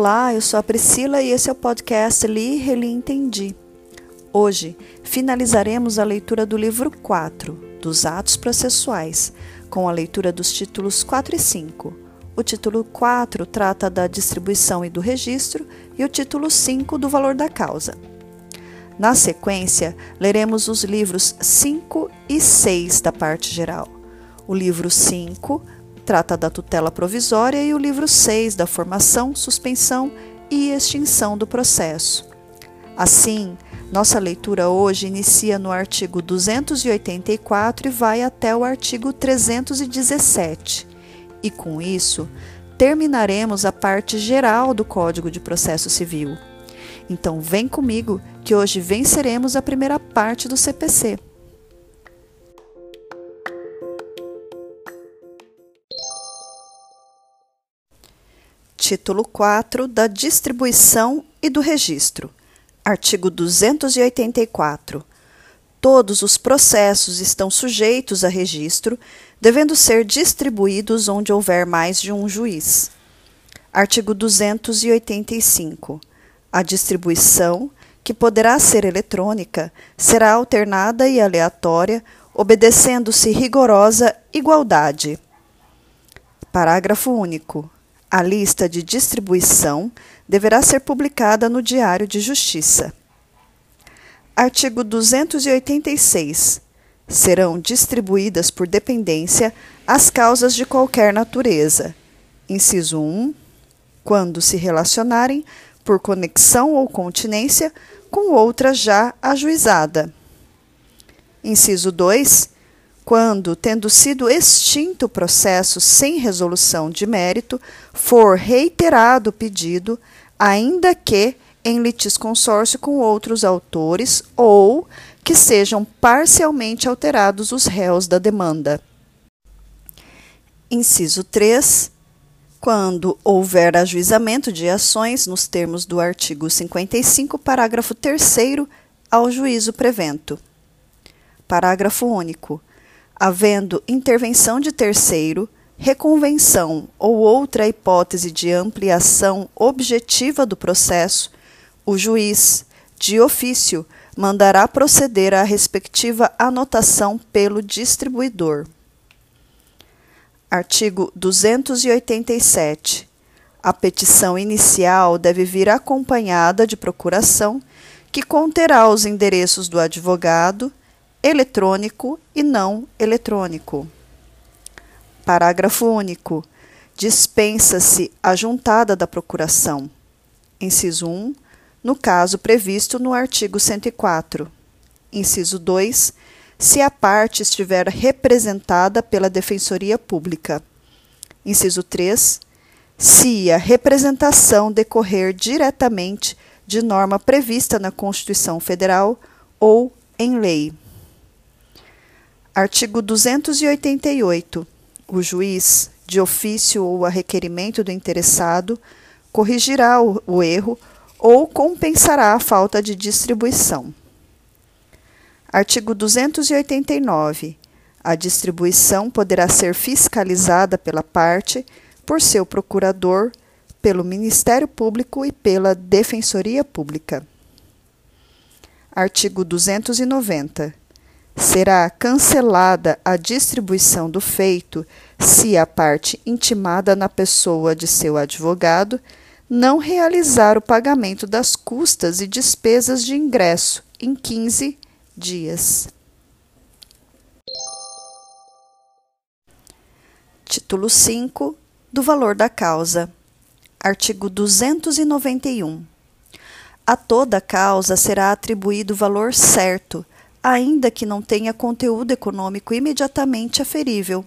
Olá, eu sou a Priscila e esse é o podcast Li, Reli, Entendi. Hoje finalizaremos a leitura do livro 4 dos Atos Processuais, com a leitura dos títulos 4 e 5. O título 4 trata da distribuição e do registro e o título 5 do valor da causa. Na sequência, leremos os livros 5 e 6 da parte geral. O livro 5 trata da tutela provisória e o livro 6 da formação, suspensão e extinção do processo. Assim, nossa leitura hoje inicia no artigo 284 e vai até o artigo 317. E com isso, terminaremos a parte geral do Código de Processo Civil. Então, vem comigo que hoje venceremos a primeira parte do CPC. Título 4 da distribuição e do registro. Artigo 284. Todos os processos estão sujeitos a registro, devendo ser distribuídos onde houver mais de um juiz. Artigo 285. A distribuição, que poderá ser eletrônica, será alternada e aleatória, obedecendo-se rigorosa igualdade. Parágrafo único. A lista de distribuição deverá ser publicada no Diário de Justiça. Artigo 286. Serão distribuídas por dependência as causas de qualquer natureza. Inciso 1. Quando se relacionarem por conexão ou continência com outra já ajuizada. Inciso 2 quando, tendo sido extinto o processo sem resolução de mérito, for reiterado o pedido, ainda que em litisconsórcio com outros autores ou que sejam parcialmente alterados os réus da demanda. Inciso 3. Quando houver ajuizamento de ações nos termos do artigo 55, parágrafo 3 ao juízo prevento. Parágrafo único havendo intervenção de terceiro, reconvenção ou outra hipótese de ampliação objetiva do processo, o juiz, de ofício, mandará proceder à respectiva anotação pelo distribuidor. Artigo 287. A petição inicial deve vir acompanhada de procuração que conterá os endereços do advogado eletrônico e não eletrônico. Parágrafo único. Dispensa-se a juntada da procuração. Inciso 1, no caso previsto no artigo 104. Inciso 2, se a parte estiver representada pela Defensoria Pública. Inciso 3, se a representação decorrer diretamente de norma prevista na Constituição Federal ou em lei. Artigo 288. O juiz, de ofício ou a requerimento do interessado, corrigirá o, o erro ou compensará a falta de distribuição. Artigo 289. A distribuição poderá ser fiscalizada pela parte, por seu procurador, pelo Ministério Público e pela Defensoria Pública. Artigo 290 será cancelada a distribuição do feito se a parte intimada na pessoa de seu advogado não realizar o pagamento das custas e despesas de ingresso em 15 dias. Título 5 do valor da causa. Artigo 291. A toda causa será atribuído o valor certo ainda que não tenha conteúdo econômico imediatamente aferível.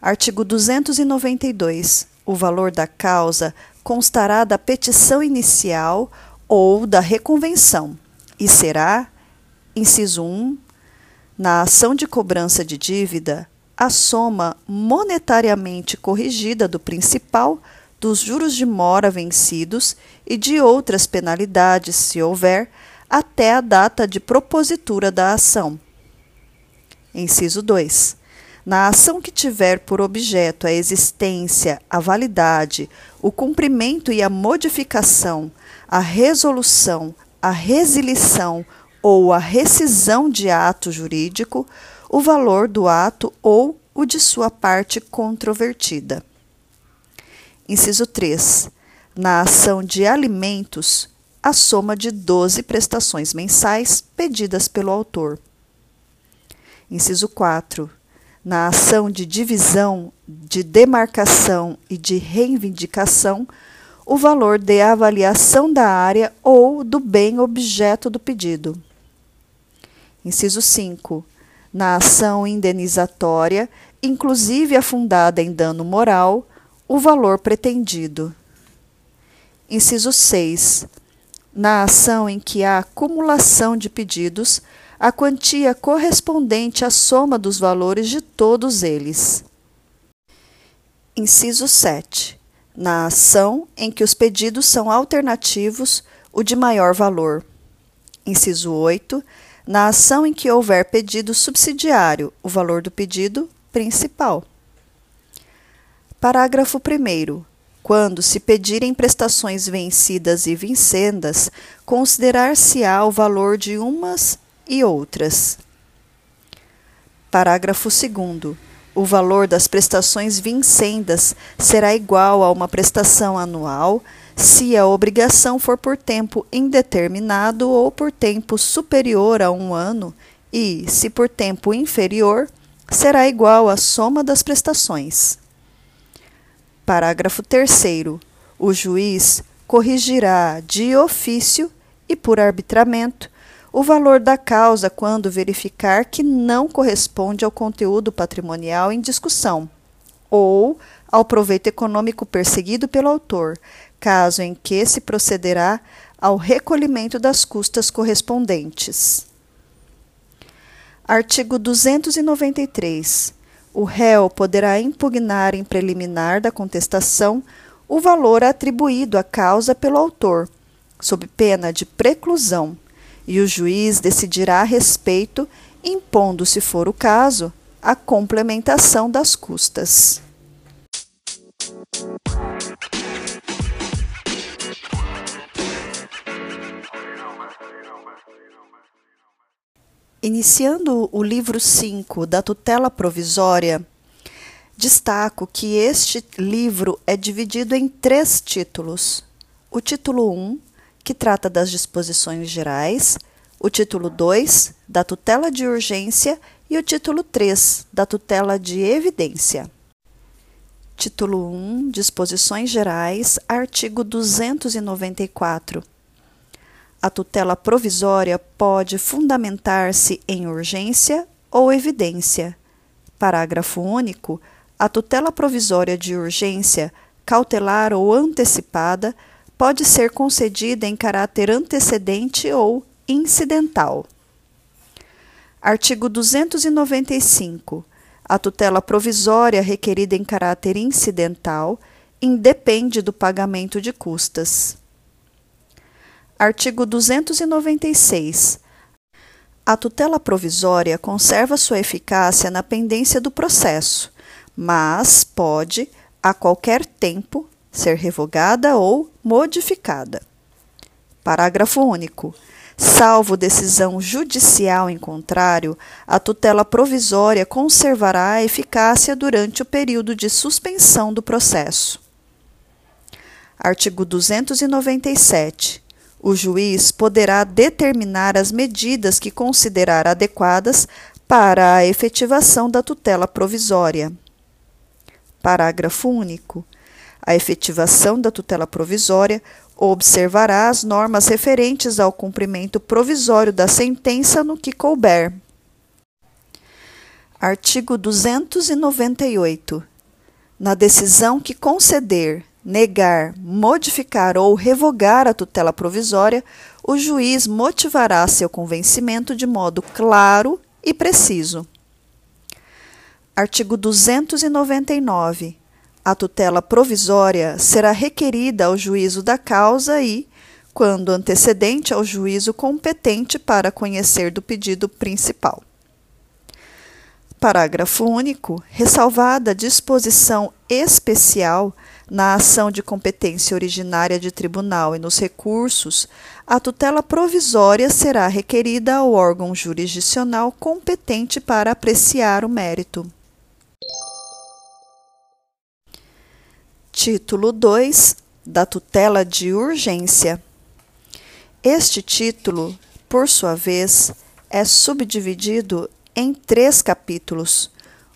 Artigo 292. O valor da causa constará da petição inicial ou da reconvenção e será, inciso 1, na ação de cobrança de dívida, a soma monetariamente corrigida do principal, dos juros de mora vencidos e de outras penalidades, se houver, até a data de propositura da ação. Inciso 2. Na ação que tiver por objeto a existência, a validade, o cumprimento e a modificação, a resolução, a resilição ou a rescisão de ato jurídico, o valor do ato ou o de sua parte controvertida. Inciso 3. Na ação de alimentos, a soma de 12 prestações mensais pedidas pelo autor. Inciso 4. Na ação de divisão, de demarcação e de reivindicação, o valor de avaliação da área ou do bem objeto do pedido. Inciso 5. Na ação indenizatória, inclusive afundada em dano moral, o valor pretendido. Inciso 6. Na ação em que há acumulação de pedidos, a quantia correspondente à soma dos valores de todos eles. Inciso 7. Na ação em que os pedidos são alternativos, o de maior valor. Inciso 8. Na ação em que houver pedido subsidiário, o valor do pedido principal. Parágrafo 1. Quando se pedirem prestações vencidas e vincendas, considerar-se-á o valor de umas e outras. Parágrafo 2. O valor das prestações vincendas será igual a uma prestação anual se a obrigação for por tempo indeterminado ou por tempo superior a um ano e, se por tempo inferior, será igual à soma das prestações. Parágrafo 3. O juiz corrigirá de ofício e por arbitramento o valor da causa quando verificar que não corresponde ao conteúdo patrimonial em discussão ou ao proveito econômico perseguido pelo autor, caso em que se procederá ao recolhimento das custas correspondentes. Artigo 293 o réu poderá impugnar em preliminar da contestação o valor atribuído à causa pelo autor, sob pena de preclusão, e o juiz decidirá a respeito, impondo, se for o caso, a complementação das custas. Iniciando o livro 5 da tutela provisória, destaco que este livro é dividido em três títulos. O título 1, que trata das disposições gerais, o título 2, da tutela de urgência, e o título 3, da tutela de evidência. Título 1, Disposições Gerais, artigo 294 a tutela provisória pode fundamentar-se em urgência ou evidência. Parágrafo único. A tutela provisória de urgência, cautelar ou antecipada pode ser concedida em caráter antecedente ou incidental. Artigo 295. A tutela provisória requerida em caráter incidental independe do pagamento de custas. Artigo 296. A tutela provisória conserva sua eficácia na pendência do processo, mas pode, a qualquer tempo, ser revogada ou modificada. Parágrafo único. Salvo decisão judicial em contrário, a tutela provisória conservará a eficácia durante o período de suspensão do processo. Artigo 297. O juiz poderá determinar as medidas que considerar adequadas para a efetivação da tutela provisória. Parágrafo único. A efetivação da tutela provisória observará as normas referentes ao cumprimento provisório da sentença no que couber. Artigo 298. Na decisão que conceder negar, modificar ou revogar a tutela provisória, o juiz motivará seu convencimento de modo claro e preciso. Artigo 299. A tutela provisória será requerida ao juízo da causa e, quando antecedente ao juízo competente para conhecer do pedido principal. Parágrafo único. Ressalvada a disposição especial na ação de competência originária de tribunal e nos recursos, a tutela provisória será requerida ao órgão jurisdicional competente para apreciar o mérito. Título 2 da tutela de urgência. Este título, por sua vez, é subdividido em três capítulos.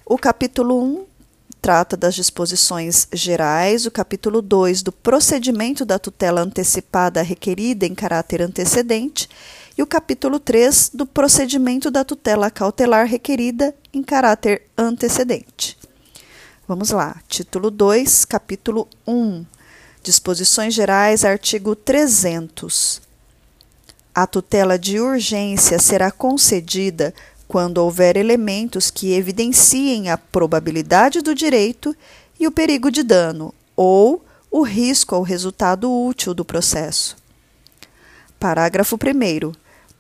O capítulo 1 trata das disposições gerais, o capítulo 2 do procedimento da tutela antecipada requerida em caráter antecedente e o capítulo 3 do procedimento da tutela cautelar requerida em caráter antecedente. Vamos lá, título 2, capítulo 1. Disposições gerais, artigo 300. A tutela de urgência será concedida quando houver elementos que evidenciem a probabilidade do direito e o perigo de dano, ou o risco ao resultado útil do processo. Parágrafo 1.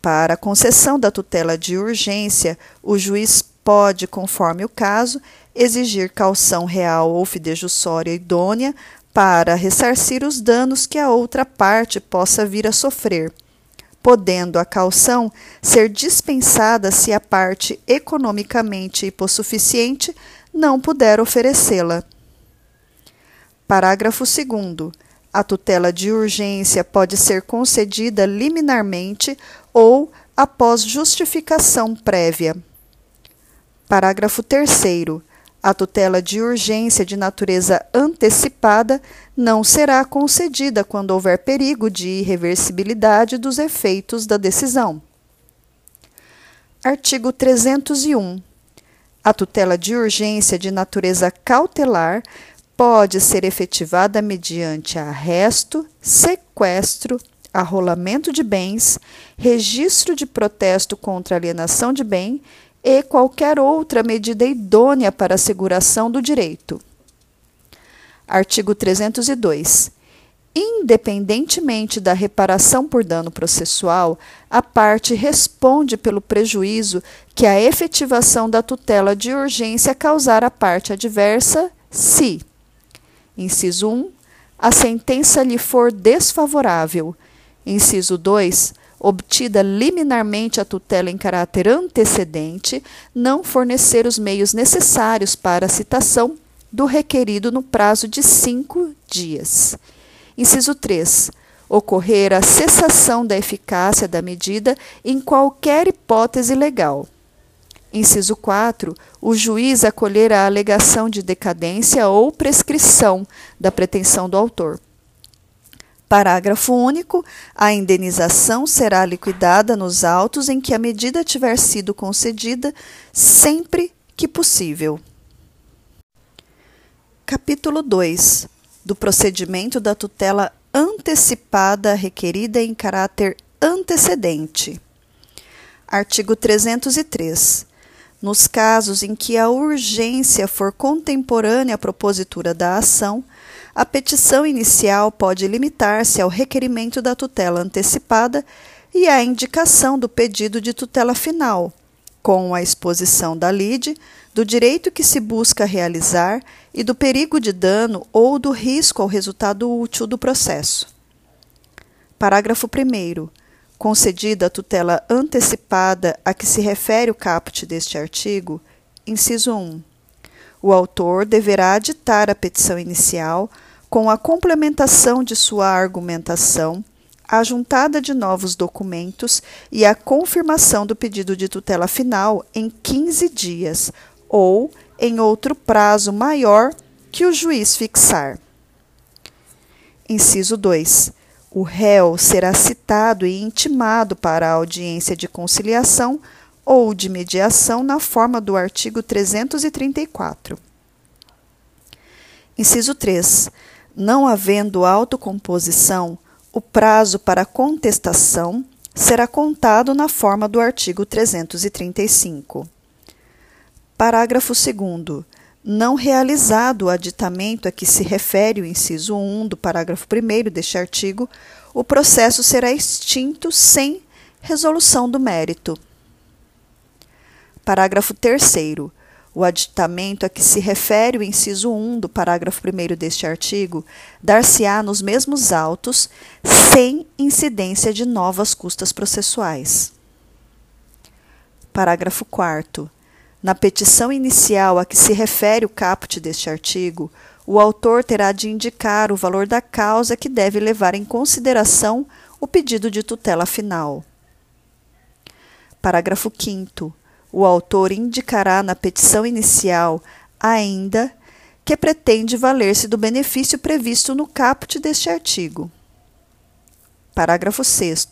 Para a concessão da tutela de urgência, o juiz pode, conforme o caso, exigir calção real ou fidejussória idônea para ressarcir os danos que a outra parte possa vir a sofrer podendo a calção ser dispensada se a parte economicamente hipossuficiente não puder oferecê-la. Parágrafo 2. A tutela de urgência pode ser concedida liminarmente ou após justificação prévia. Parágrafo 3. A tutela de urgência de natureza antecipada não será concedida quando houver perigo de irreversibilidade dos efeitos da decisão. Artigo 301. A tutela de urgência de natureza cautelar pode ser efetivada mediante arresto, sequestro, arrolamento de bens, registro de protesto contra alienação de bem e qualquer outra medida idônea para asseguração do direito. Artigo 302. Independentemente da reparação por dano processual, a parte responde pelo prejuízo que a efetivação da tutela de urgência causar à parte adversa, se: inciso 1, a sentença lhe for desfavorável, inciso 2, obtida liminarmente a tutela em caráter antecedente, não fornecer os meios necessários para a citação do requerido no prazo de cinco dias. Inciso 3. Ocorrer a cessação da eficácia da medida em qualquer hipótese legal. Inciso 4. O juiz acolher a alegação de decadência ou prescrição da pretensão do autor. Parágrafo único. A indenização será liquidada nos autos em que a medida tiver sido concedida, sempre que possível. Capítulo 2 do procedimento da tutela antecipada requerida em caráter antecedente. Artigo 303. Nos casos em que a urgência for contemporânea à propositura da ação, a petição inicial pode limitar-se ao requerimento da tutela antecipada e à indicação do pedido de tutela final, com a exposição da lide, do direito que se busca realizar e do perigo de dano ou do risco ao resultado útil do processo. Parágrafo 1. Concedida a tutela antecipada a que se refere o caput deste artigo, inciso 1. O autor deverá aditar a petição inicial com a complementação de sua argumentação, a juntada de novos documentos e a confirmação do pedido de tutela final em 15 dias ou em outro prazo maior que o juiz fixar. Inciso 2. O réu será citado e intimado para a audiência de conciliação ou de mediação na forma do artigo 334. Inciso 3 não havendo autocomposição, o prazo para contestação será contado na forma do artigo 335. Parágrafo 2. Não realizado o aditamento a que se refere o inciso 1 do parágrafo 1 deste artigo, o processo será extinto sem resolução do mérito. Parágrafo 3. O aditamento a que se refere o inciso 1 do parágrafo 1 deste artigo dar-se-á nos mesmos autos, sem incidência de novas custas processuais. Parágrafo 4. Na petição inicial a que se refere o caput deste artigo, o autor terá de indicar o valor da causa que deve levar em consideração o pedido de tutela final. Parágrafo 5 o autor indicará na petição inicial ainda que pretende valer-se do benefício previsto no caput deste artigo. Parágrafo 6.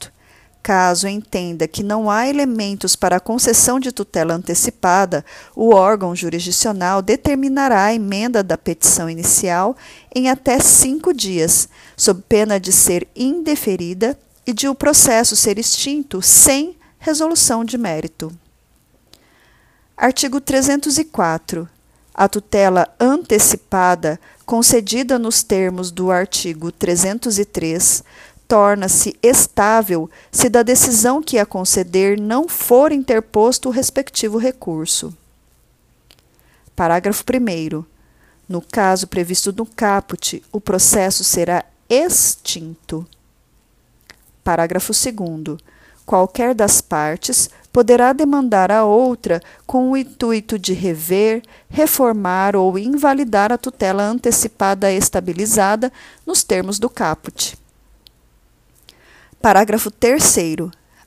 Caso entenda que não há elementos para a concessão de tutela antecipada, o órgão jurisdicional determinará a emenda da petição inicial em até cinco dias, sob pena de ser indeferida e de o processo ser extinto sem resolução de mérito. Artigo 304. A tutela antecipada, concedida nos termos do artigo 303, torna-se estável se da decisão que a conceder não for interposto o respectivo recurso. Parágrafo 1. No caso previsto no caput, o processo será extinto. Parágrafo 2. Qualquer das partes poderá demandar a outra com o intuito de rever, reformar ou invalidar a tutela antecipada estabilizada nos termos do caput. Parágrafo 3.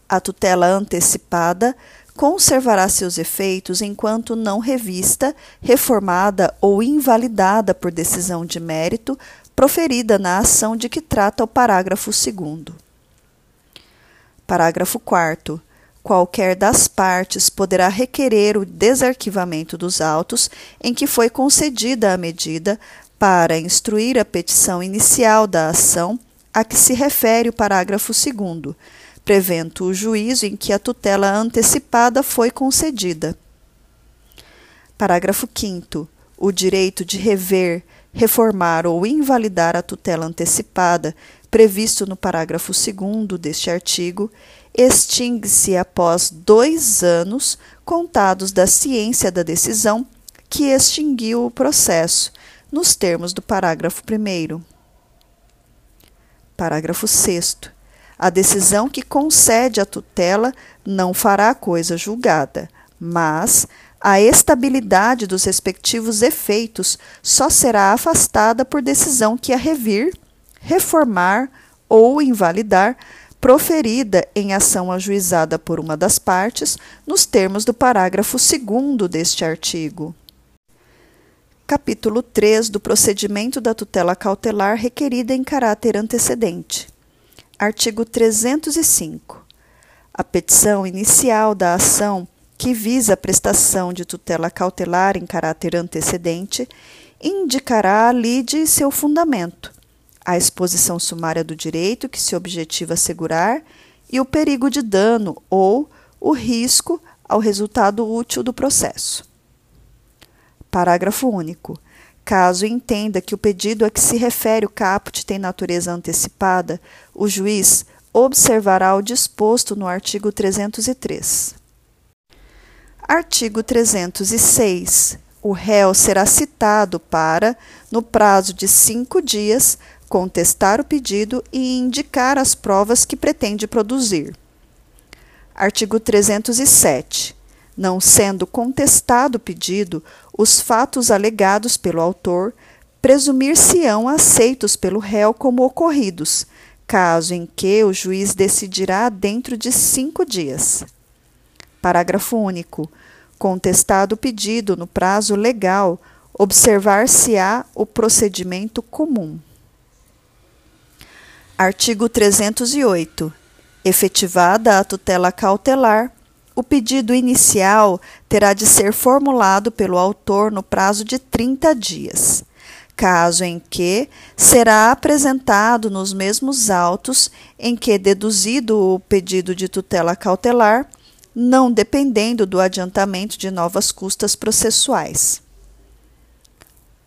A tutela antecipada conservará seus efeitos enquanto não revista, reformada ou invalidada por decisão de mérito proferida na ação de que trata o parágrafo 2. Parágrafo 4 qualquer das partes poderá requerer o desarquivamento dos autos em que foi concedida a medida para instruir a petição inicial da ação a que se refere o parágrafo 2, prevendo o juízo em que a tutela antecipada foi concedida. Parágrafo 5. O direito de rever, reformar ou invalidar a tutela antecipada, previsto no parágrafo 2 deste artigo, extingue-se após dois anos contados da ciência da decisão que extinguiu o processo, nos termos do parágrafo 1. Parágrafo 6. A decisão que concede a tutela não fará coisa julgada, mas a estabilidade dos respectivos efeitos só será afastada por decisão que a revir, reformar ou invalidar proferida em ação ajuizada por uma das partes, nos termos do parágrafo 2 deste artigo. Capítulo 3 do procedimento da tutela cautelar requerida em caráter antecedente. Artigo 305. A petição inicial da ação que visa a prestação de tutela cautelar em caráter antecedente indicará a lide e seu fundamento, a exposição sumária do direito que se objetiva assegurar e o perigo de dano ou o risco ao resultado útil do processo. Parágrafo único. Caso entenda que o pedido a que se refere o caput tem natureza antecipada, o juiz observará o disposto no artigo 303. Artigo 306. O réu será citado para, no prazo de cinco dias, contestar o pedido e indicar as provas que pretende produzir. Artigo 307. Não sendo contestado o pedido, os fatos alegados pelo autor presumir-se-ão aceitos pelo réu como ocorridos, caso em que o juiz decidirá dentro de cinco dias. Parágrafo único. Contestado o pedido no prazo legal, observar-se-á o procedimento comum. Artigo 308. Efetivada a tutela cautelar, o pedido inicial terá de ser formulado pelo autor no prazo de 30 dias, caso em que será apresentado nos mesmos autos em que deduzido o pedido de tutela cautelar, não dependendo do adiantamento de novas custas processuais.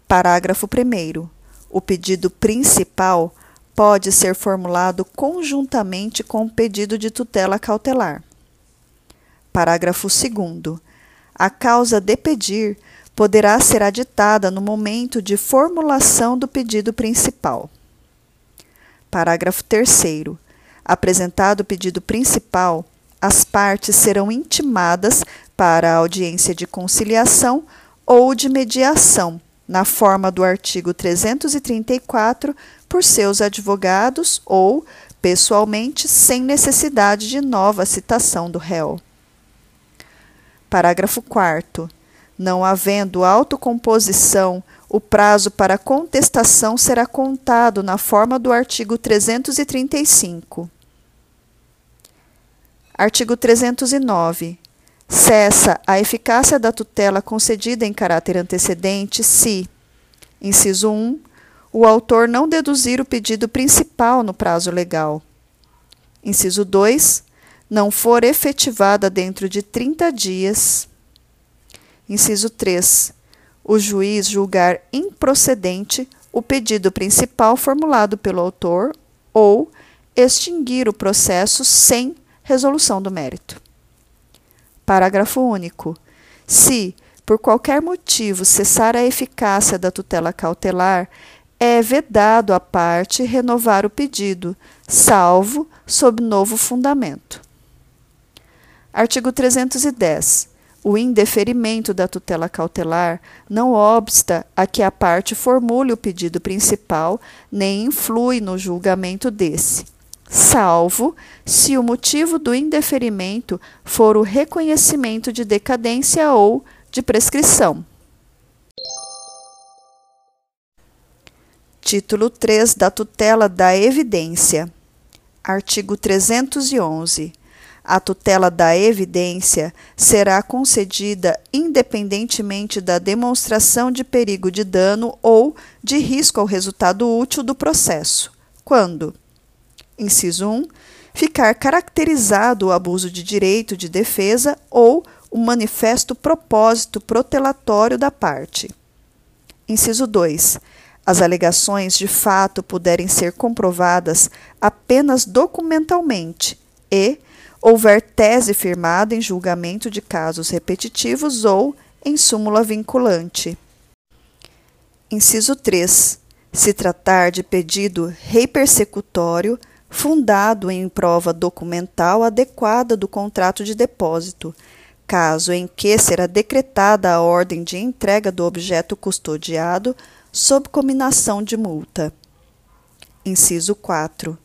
Parágrafo 1. O pedido principal pode ser formulado conjuntamente com o pedido de tutela cautelar. Parágrafo 2. A causa de pedir poderá ser aditada no momento de formulação do pedido principal. Parágrafo 3. Apresentado o pedido principal, as partes serão intimadas para a audiência de conciliação ou de mediação, na forma do artigo 334, por seus advogados ou, pessoalmente, sem necessidade de nova citação do réu. Parágrafo 4. Não havendo autocomposição, o prazo para contestação será contado na forma do artigo 335. Artigo 309. Cessa a eficácia da tutela concedida em caráter antecedente se, inciso 1, o autor não deduzir o pedido principal no prazo legal. Inciso 2, não for efetivada dentro de 30 dias. Inciso 3, o juiz julgar improcedente o pedido principal formulado pelo autor ou extinguir o processo sem resolução do mérito. Parágrafo único. Se, por qualquer motivo, cessar a eficácia da tutela cautelar, é vedado à parte renovar o pedido, salvo sob novo fundamento. Artigo 310. O indeferimento da tutela cautelar não obsta a que a parte formule o pedido principal, nem influi no julgamento desse salvo se o motivo do indeferimento for o reconhecimento de decadência ou de prescrição. Título 3 da tutela da evidência. Artigo 311. A tutela da evidência será concedida independentemente da demonstração de perigo de dano ou de risco ao resultado útil do processo, quando inciso 1, ficar caracterizado o abuso de direito de defesa ou o manifesto propósito protelatório da parte. Inciso 2. As alegações de fato puderem ser comprovadas apenas documentalmente e houver tese firmada em julgamento de casos repetitivos ou em súmula vinculante. Inciso 3. Se tratar de pedido rei persecutório, fundado em prova documental adequada do contrato de depósito, caso em que será decretada a ordem de entrega do objeto custodiado sob cominação de multa. Inciso 4.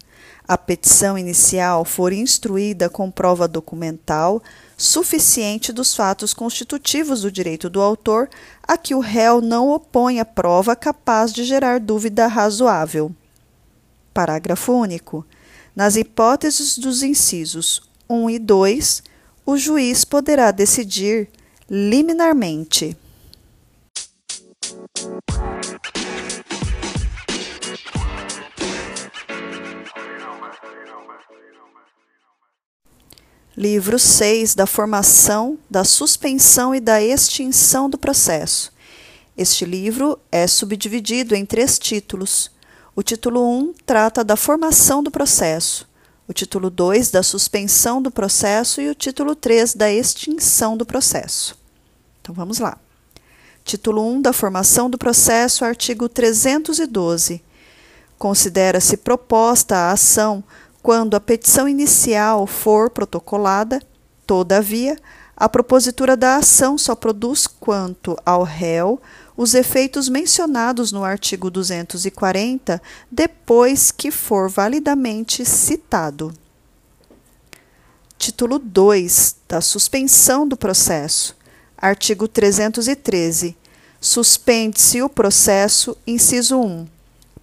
A petição inicial for instruída com prova documental suficiente dos fatos constitutivos do direito do autor a que o réu não oponha prova capaz de gerar dúvida razoável. Parágrafo único. Nas hipóteses dos incisos 1 e 2, o juiz poderá decidir liminarmente. Livro 6 da formação, da suspensão e da extinção do processo. Este livro é subdividido em três títulos. O título 1 trata da formação do processo, o título 2 da suspensão do processo e o título 3 da extinção do processo. Então vamos lá. Título 1 da formação do processo, artigo 312. Considera-se proposta a ação quando a petição inicial for protocolada, todavia, a propositura da ação só produz quanto ao réu os efeitos mencionados no artigo 240 depois que for validamente citado. Título 2 da suspensão do processo. Artigo 313. Suspende-se o processo, inciso 1,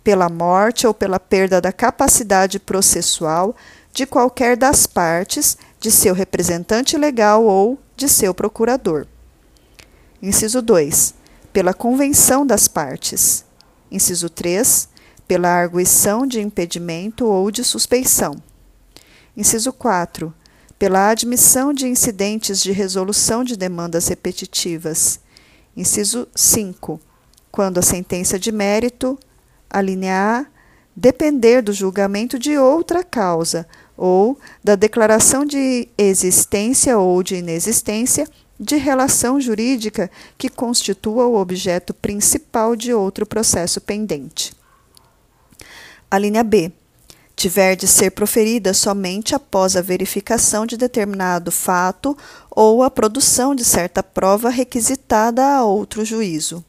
pela morte ou pela perda da capacidade processual de qualquer das partes, de seu representante legal ou de seu procurador. Inciso 2 pela convenção das partes. Inciso 3, pela arguição de impedimento ou de suspeição. Inciso 4, pela admissão de incidentes de resolução de demandas repetitivas. Inciso 5, quando a sentença de mérito, a linha A, depender do julgamento de outra causa ou da declaração de existência ou de inexistência de relação jurídica que constitua o objeto principal de outro processo pendente. A linha B. Tiver de ser proferida somente após a verificação de determinado fato ou a produção de certa prova requisitada a outro juízo.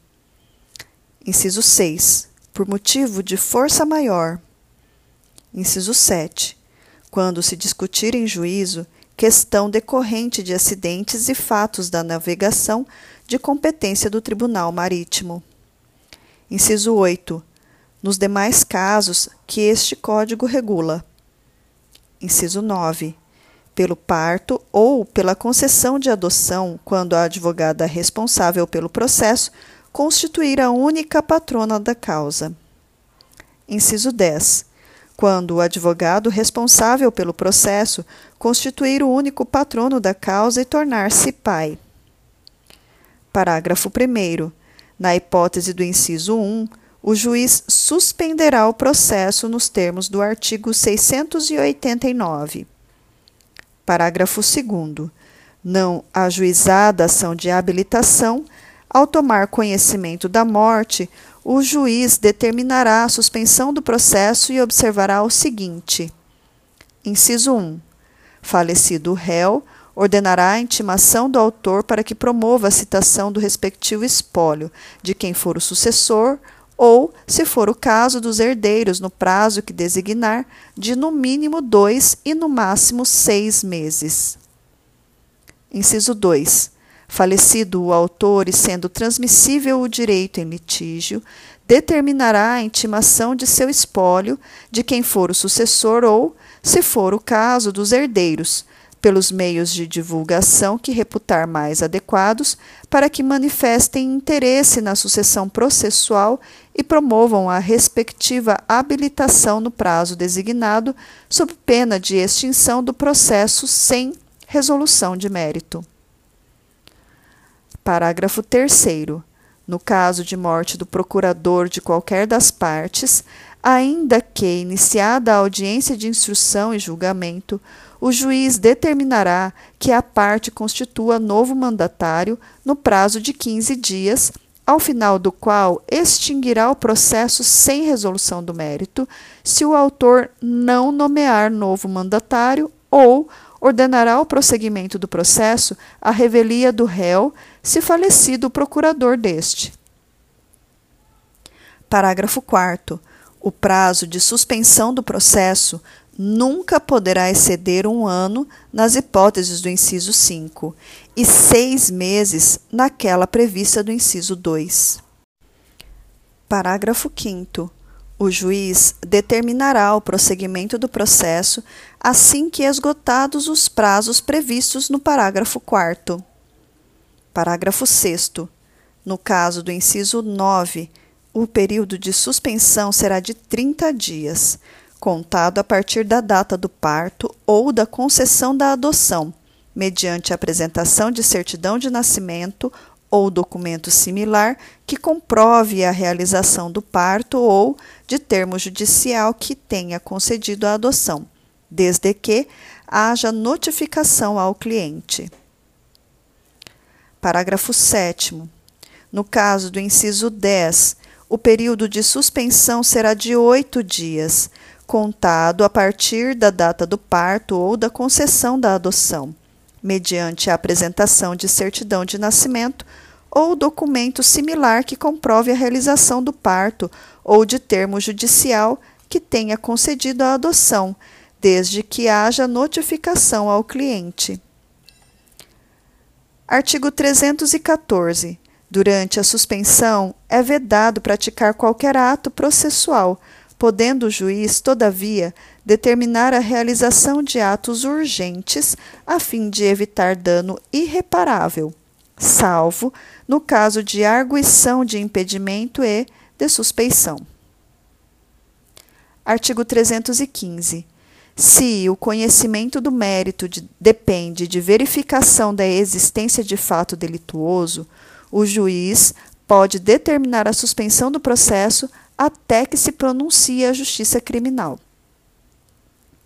Inciso 6. Por motivo de força maior. Inciso 7. Quando se discutir em juízo questão decorrente de acidentes e fatos da navegação de competência do Tribunal Marítimo. Inciso 8. Nos demais casos que este Código regula. Inciso 9. Pelo parto ou pela concessão de adoção, quando a advogada responsável pelo processo constituir a única patrona da causa. Inciso 10 quando o advogado responsável pelo processo constituir o único patrono da causa e tornar-se pai. Parágrafo 1. Na hipótese do inciso 1, o juiz suspenderá o processo nos termos do artigo 689. Parágrafo 2. Não ajuizada ação de habilitação, ao tomar conhecimento da morte, o juiz determinará a suspensão do processo e observará o seguinte: Inciso 1. Falecido o réu, ordenará a intimação do autor para que promova a citação do respectivo espólio, de quem for o sucessor, ou, se for o caso, dos herdeiros, no prazo que designar, de no mínimo dois e no máximo seis meses. Inciso 2. Falecido o autor e sendo transmissível o direito em litígio, determinará a intimação de seu espólio de quem for o sucessor ou, se for o caso, dos herdeiros, pelos meios de divulgação que reputar mais adequados, para que manifestem interesse na sucessão processual e promovam a respectiva habilitação no prazo designado, sob pena de extinção do processo sem resolução de mérito. Parágrafo 3. No caso de morte do procurador de qualquer das partes, ainda que iniciada a audiência de instrução e julgamento, o juiz determinará que a parte constitua novo mandatário no prazo de 15 dias, ao final do qual extinguirá o processo sem resolução do mérito, se o autor não nomear novo mandatário ou ordenará o prosseguimento do processo à revelia do réu, se falecido o procurador deste. Parágrafo 4. O prazo de suspensão do processo nunca poderá exceder um ano nas hipóteses do inciso 5 e seis meses naquela prevista do inciso 2. Parágrafo 5 o juiz determinará o prosseguimento do processo assim que esgotados os prazos previstos no parágrafo 4. Parágrafo 6. No caso do inciso 9, o período de suspensão será de 30 dias, contado a partir da data do parto ou da concessão da adoção, mediante a apresentação de certidão de nascimento ou documento similar que comprove a realização do parto ou de termo judicial que tenha concedido a adoção, desde que haja notificação ao cliente. Parágrafo 7. No caso do inciso 10, o período de suspensão será de oito dias, contado a partir da data do parto ou da concessão da adoção, mediante a apresentação de certidão de nascimento ou documento similar que comprove a realização do parto ou de termo judicial que tenha concedido a adoção, desde que haja notificação ao cliente. Artigo 314. Durante a suspensão, é vedado praticar qualquer ato processual, podendo o juiz, todavia, determinar a realização de atos urgentes a fim de evitar dano irreparável salvo no caso de arguição de impedimento e de suspeição. Artigo 315. Se o conhecimento do mérito de, depende de verificação da existência de fato delituoso, o juiz pode determinar a suspensão do processo até que se pronuncie a justiça criminal.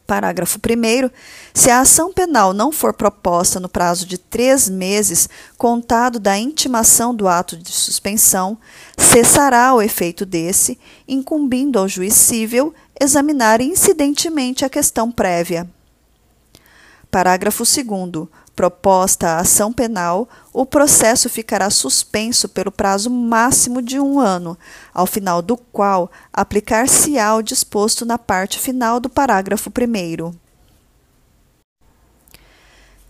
Parágrafo 1. Se a ação penal não for proposta no prazo de três meses, contado da intimação do ato de suspensão, cessará o efeito desse, incumbindo ao juiz civil examinar incidentemente a questão prévia. Parágrafo 2. Proposta a ação penal, o processo ficará suspenso pelo prazo máximo de um ano, ao final do qual aplicar-se-á o disposto na parte final do parágrafo 1.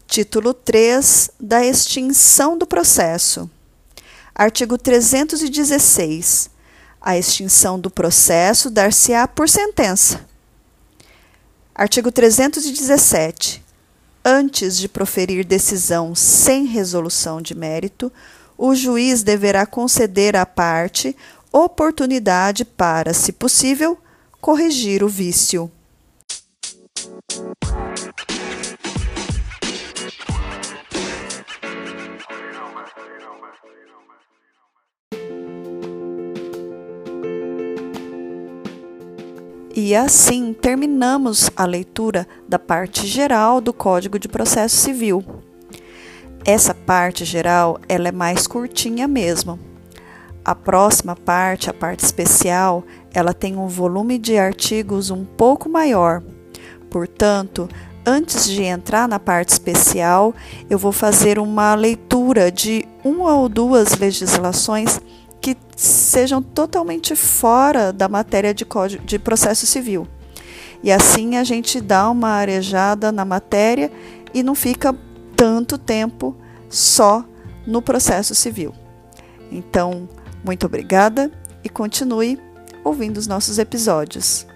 Título 3 da extinção do processo. Artigo 316. A extinção do processo dar-se-á por sentença. Artigo 317 antes de proferir decisão sem resolução de mérito, o juiz deverá conceder à parte oportunidade para, se possível, corrigir o vício. E assim terminamos a leitura da parte geral do Código de Processo Civil. Essa parte geral ela é mais curtinha mesmo. A próxima parte, a parte especial, ela tem um volume de artigos um pouco maior. Portanto, antes de entrar na parte especial, eu vou fazer uma leitura de uma ou duas legislações que sejam totalmente fora da matéria de, código, de processo civil. E assim a gente dá uma arejada na matéria e não fica tanto tempo só no processo civil. Então, muito obrigada e continue ouvindo os nossos episódios.